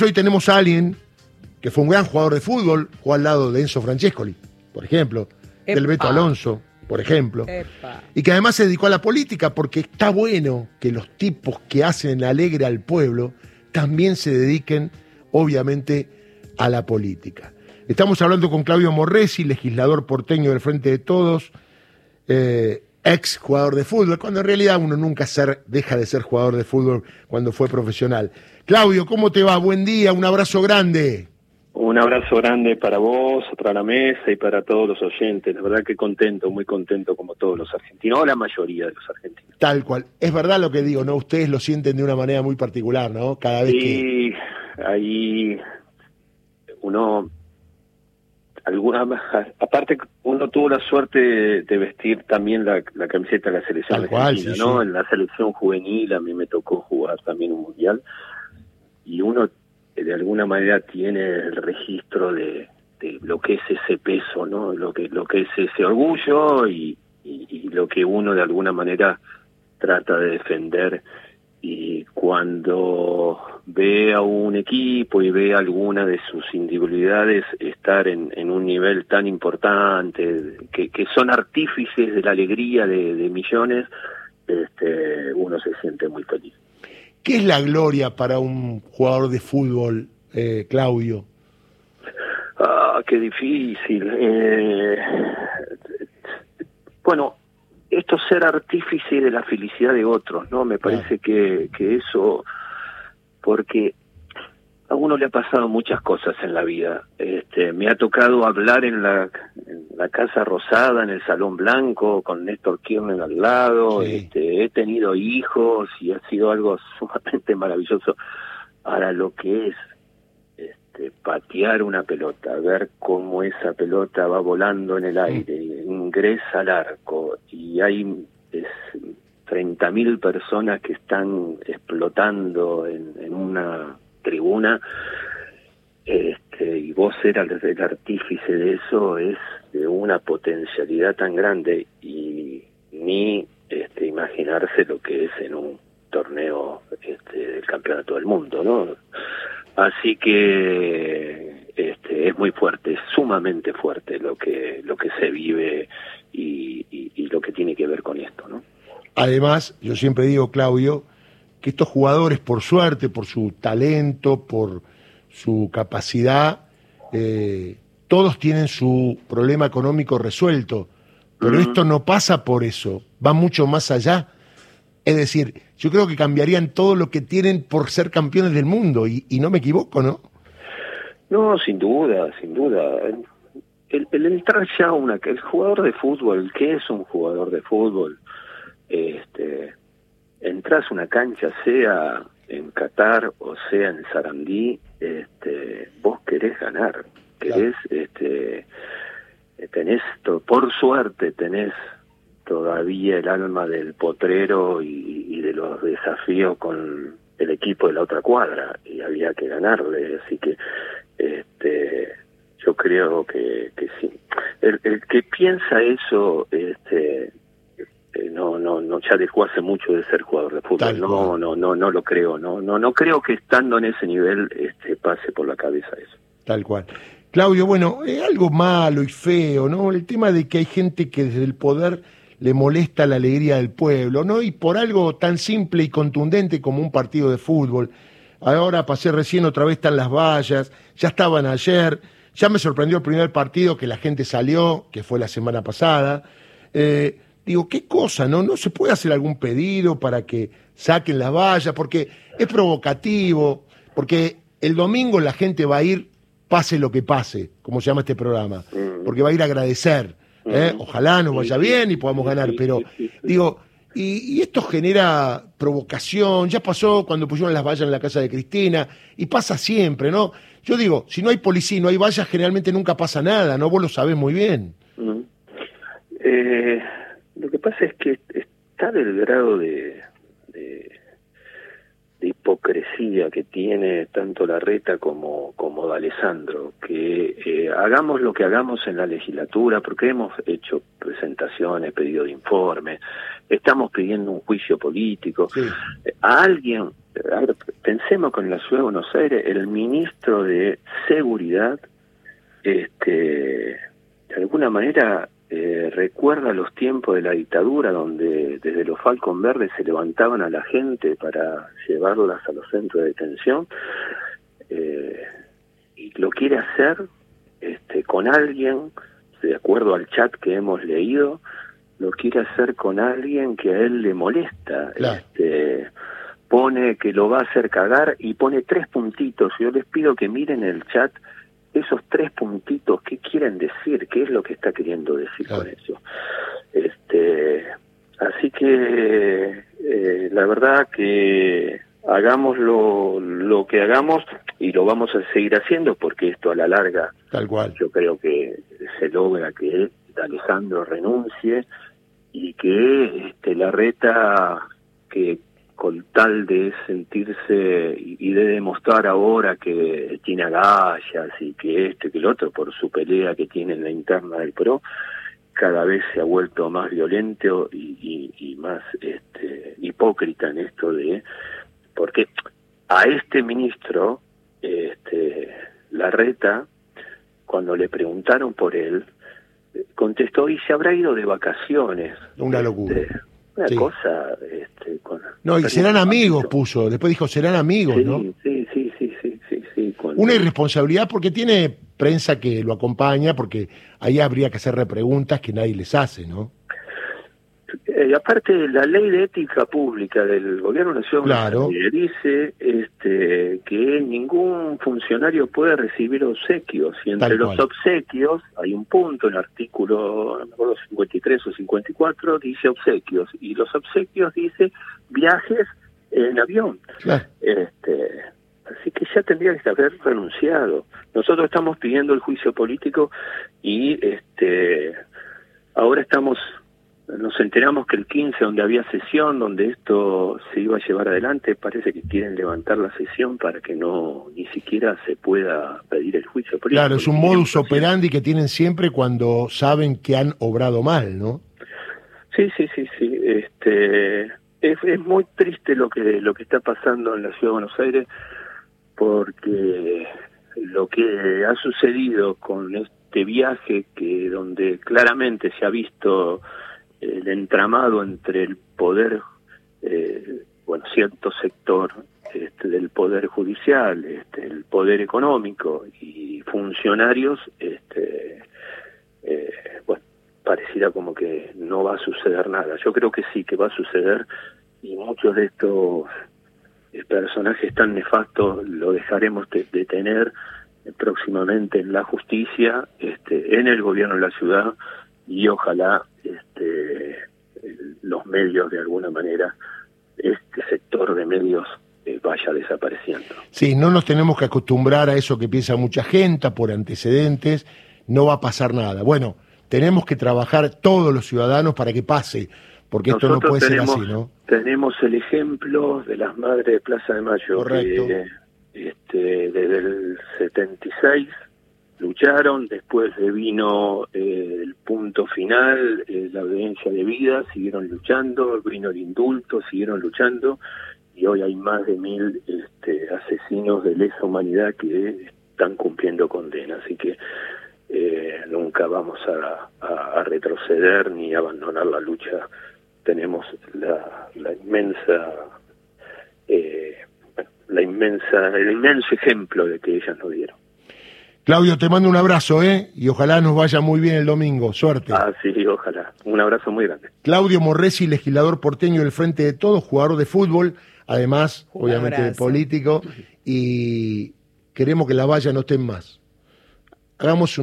Hoy tenemos a alguien que fue un gran jugador de fútbol, jugó al lado de Enzo Francescoli, por ejemplo, del Epa. Beto Alonso, por ejemplo, Epa. y que además se dedicó a la política porque está bueno que los tipos que hacen alegre al pueblo también se dediquen, obviamente, a la política. Estamos hablando con Claudio Morresi, legislador porteño del Frente de Todos, eh, ex jugador de fútbol, cuando en realidad uno nunca ser- deja de ser jugador de fútbol cuando fue profesional. Claudio, ¿cómo te va? Buen día, un abrazo grande. Un abrazo grande para vos, para la mesa y para todos los oyentes. La verdad que contento, muy contento como todos los argentinos, o la mayoría de los argentinos. Tal cual. Es verdad lo que digo, ¿no? Ustedes lo sienten de una manera muy particular, ¿no? Cada vez que... Y ahí uno, alguna, aparte uno tuvo la suerte de, vestir también la, la camiseta de la selección Tal cual, sí, ¿no? sí. En la selección juvenil a mí me tocó jugar también un mundial y uno eh, de alguna manera tiene el registro de, de lo que es ese peso, ¿no? Lo que lo que es ese orgullo y, y- y lo que uno de alguna manera trata de defender y cuando ve a un equipo y ve alguna de sus individualidades estar en, en un nivel tan importante, que, que son artífices de la alegría de, de millones, este, uno se siente muy feliz. ¿Qué es la gloria para un jugador de fútbol, eh, Claudio? Ah, qué difícil. Eh, bueno, esto ser artífice de la felicidad de otros, ¿no? Me parece que, que eso, porque a uno le ha pasado muchas cosas en la vida. Este, me ha tocado hablar en la, en la Casa Rosada, en el Salón Blanco, con Néstor Kirchner al lado. Sí. Este, he tenido hijos y ha sido algo sumamente maravilloso. Ahora, lo que es este, patear una pelota, ver cómo esa pelota va volando en el aire, ingresa al arco y hay es, 30.000 personas que están explotando en, una tribuna este, y vos eras el, artífice de eso es de una potencialidad tan grande y ni este, imaginarse lo que es en un torneo este, del campeonato del mundo, ¿no? Así que este, es muy fuerte, es sumamente fuerte lo que lo que se vive y, que ver con esto, ¿no? Además, yo siempre digo, Claudio, que estos jugadores, por suerte, por su talento, por su capacidad, eh, todos tienen su problema económico resuelto. Pero esto no pasa por eso, va mucho más allá. Es decir, yo creo que cambiarían todo lo que tienen por ser campeones del mundo, y, y no me equivoco, ¿no? No, sin duda, sin duda. El, el entrar ya una, el jugador de fútbol, ¿qué es un jugador de fútbol? Este, entras a una cancha, sea en Qatar o sea en Sarandí, este, vos querés ganar, querés, este, tenés, por suerte tenés todavía el alma del potrero y, y de los desafíos con el equipo de la otra cuadra y había que ganarle, así que este yo creo que, que sí. El, el que piensa eso, este eh, no, no, no, ya dejó hace mucho de ser jugador de fútbol. Tal No, cual. no, no, no lo creo. No, no, no creo que estando en ese nivel, este, pase por la cabeza eso. Tal cual. Claudio, bueno, es algo malo y feo, ¿no? El tema de que hay gente que desde el poder le molesta la alegría del pueblo, ¿no? Y por algo tan simple y contundente como un partido de fútbol. Ahora pasé recién otra vez están las vallas, ya estaban ayer, ya me sorprendió el primer partido que la gente salió, que fue la semana pasada. Eh, digo, qué cosa, ¿no? ¿No se puede hacer algún pedido para que saquen las vallas? Porque es provocativo, porque el domingo la gente va a ir, pase lo que pase, como se llama este programa, Mm. porque va a ir a agradecer. ¿eh? Mm. Ojalá nos vaya bien y podamos ganar, pero digo, y, y esto genera provocación, ya pasó cuando pusieron las vallas en la casa de Cristina, y pasa siempre, ¿no? Yo digo, si no hay policía y no hay vallas, generalmente nunca pasa nada, ¿no? Vos lo sabés muy bien. Mm. Eh, lo que pasa es que está del grado de, de, de hipocresía que tiene tanto la reta como, como D'Alessandro, que eh, hagamos lo que hagamos en la legislatura, porque hemos hecho presentaciones, pedido de informes, estamos pidiendo un juicio político. Sí. A alguien, pensemos con la ciudad de Buenos Aires, el ministro de Seguridad, este, de alguna manera eh, recuerda los tiempos de la dictadura donde desde los Falcon Verdes se levantaban a la gente para llevarlas a los centros de detención eh, y lo quiere hacer este, con alguien, de acuerdo al chat que hemos leído, lo quiere hacer con alguien que a él le molesta. Este, pone que lo va a hacer cagar y pone tres puntitos. Yo les pido que miren el chat esos tres puntitos, ¿qué quieren decir? ¿Qué es lo que está queriendo decir con eso? Este, así que eh, la verdad que hagamos lo, lo que hagamos y lo vamos a seguir haciendo porque esto a la larga tal cual yo creo que se logra que Alejandro renuncie y que este, la reta que con tal de sentirse y de demostrar ahora que tiene agallas y que este que el otro por su pelea que tiene en la interna del PRO cada vez se ha vuelto más violento y, y, más este, hipócrita en esto de porque a este ministro este Larreta cuando le preguntaron por él contestó y se habrá ido de vacaciones una locura. Este, una cosa este, con, no y serán amigos puso. Después dijo serán amigos no sí sí sí sí sí, sí una irresponsabilidad porque tiene prensa que lo acompaña porque ahí habría que hacer repreguntas que nadie les hace no eh, aparte la ley de ética pública del gobierno nacional dice este que ningún funcionario puede recibir obsequios y entre los obsequios hay un punto en el artículo no 53 o 54 dice obsequios y los obsequios dice viajes en avión. Este así que ya tendría que haber renunciado. Nosotros estamos pidiendo el juicio político y este ahora estamos nos enteramos que el 15, donde había sesión, donde esto se iba a llevar adelante, parece que quieren levantar la sesión para que no ni siquiera se pueda pedir el juicio político. Claro, es un modus operandi que tienen siempre cuando saben que han obrado mal, ¿no? Sí, sí, sí, sí. Este, es, es muy triste lo que lo que está pasando en la ciudad de Buenos Aires porque lo que ha sucedido con este viaje que donde claramente se ha visto el entramado entre el poder, eh, bueno, cierto sector este, del poder judicial, este, el poder económico y funcionarios, este, eh, bueno, pareciera como que no va a suceder nada. Yo creo que sí, que va a suceder y muchos de estos eh, personajes tan nefastos lo dejaremos de, de tener próximamente en la justicia, este, en el gobierno de la ciudad y ojalá este, los medios de alguna manera, este sector de medios eh, vaya desapareciendo. Sí, no nos tenemos que acostumbrar a eso que piensa mucha gente por antecedentes, no va a pasar nada. Bueno, tenemos que trabajar todos los ciudadanos para que pase, porque esto no puede ser así, ¿no? Tenemos el ejemplo de las madres de Plaza de Mayo, que este, desde el 76 lucharon, después vino eh, el punto final, eh, la audiencia de vida, siguieron luchando, vino el indulto, siguieron luchando, y hoy hay más de mil este, asesinos de lesa humanidad que están cumpliendo condena, así que eh, nunca vamos a, retroceder ni abandonar la lucha. Tenemos la, la inmensa, la inmensa, el inmenso ejemplo de que ellas nos dieron. Claudio, te mando un abrazo, ¿eh? Y ojalá nos vaya muy bien el domingo. Suerte. Ah, sí, ojalá. Un abrazo muy grande. Claudio Morresi, legislador porteño del Frente de Todos, jugador de fútbol, además, obviamente, de político, y queremos que la valla no estén más. Hagamos un